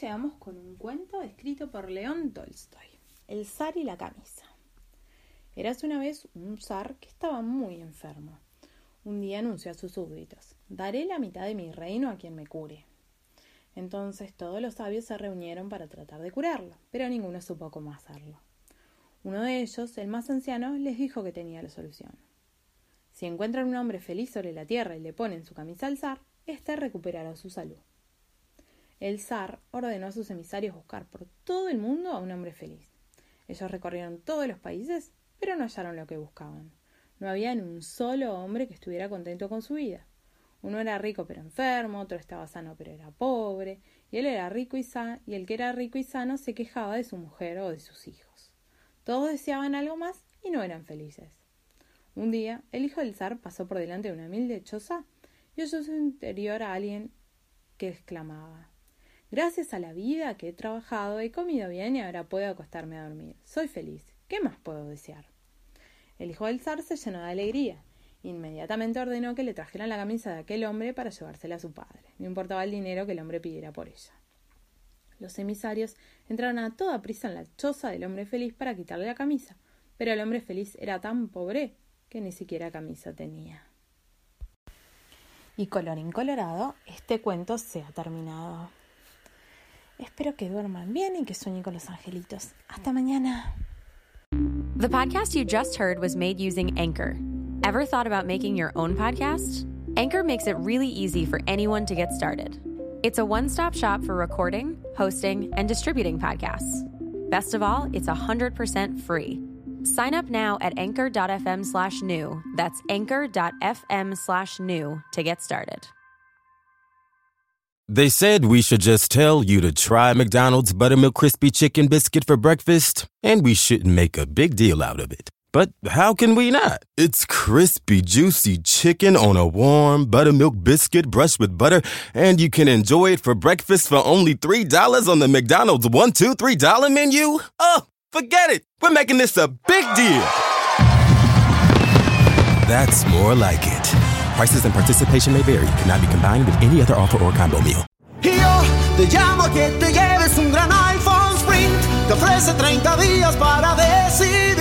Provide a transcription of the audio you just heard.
Llegamos con un cuento escrito por León Tolstoy, El zar y la camisa. Eras una vez un zar que estaba muy enfermo. Un día anunció a sus súbditos, daré la mitad de mi reino a quien me cure. Entonces todos los sabios se reunieron para tratar de curarlo, pero ninguno supo cómo hacerlo. Uno de ellos, el más anciano, les dijo que tenía la solución. Si encuentran un hombre feliz sobre la tierra y le ponen su camisa al zar, éste recuperará su salud. El zar ordenó a sus emisarios buscar por todo el mundo a un hombre feliz. Ellos recorrieron todos los países, pero no hallaron lo que buscaban. No había ni un solo hombre que estuviera contento con su vida. Uno era rico pero enfermo, otro estaba sano pero era pobre, y él era rico y sano, y el que era rico y sano se quejaba de su mujer o de sus hijos. Todos deseaban algo más y no eran felices. Un día, el hijo del zar pasó por delante de una humilde choza y oyó su interior a alguien que exclamaba Gracias a la vida que he trabajado, he comido bien y ahora puedo acostarme a dormir. Soy feliz. ¿Qué más puedo desear? El hijo del zar se llenó de alegría. Inmediatamente ordenó que le trajeran la camisa de aquel hombre para llevársela a su padre. No importaba el dinero que el hombre pidiera por ella. Los emisarios entraron a toda prisa en la choza del hombre feliz para quitarle la camisa, pero el hombre feliz era tan pobre que ni siquiera camisa tenía. Y colorín colorado, este cuento se ha terminado. Espero que duerman bien y que sueñen con los angelitos. Hasta mañana. The podcast you just heard was made using Anchor. Ever thought about making your own podcast? Anchor makes it really easy for anyone to get started. It's a one stop shop for recording, hosting, and distributing podcasts. Best of all, it's 100% free. Sign up now at anchor.fm slash new. That's anchor.fm slash new to get started. They said we should just tell you to try McDonald's Buttermilk Crispy Chicken Biscuit for breakfast, and we shouldn't make a big deal out of it. But how can we not? It's crispy, juicy chicken on a warm buttermilk biscuit brushed with butter, and you can enjoy it for breakfast for only $3 on the McDonald's one, two, three dollar menu? Oh, forget it. We're making this a big deal. That's more like it. Prices and participation may vary. Cannot be combined with any other offer or combo meal. Yo te llamo que te lleves un gran iPhone Sprint. Te ofrece 30 días para decidir.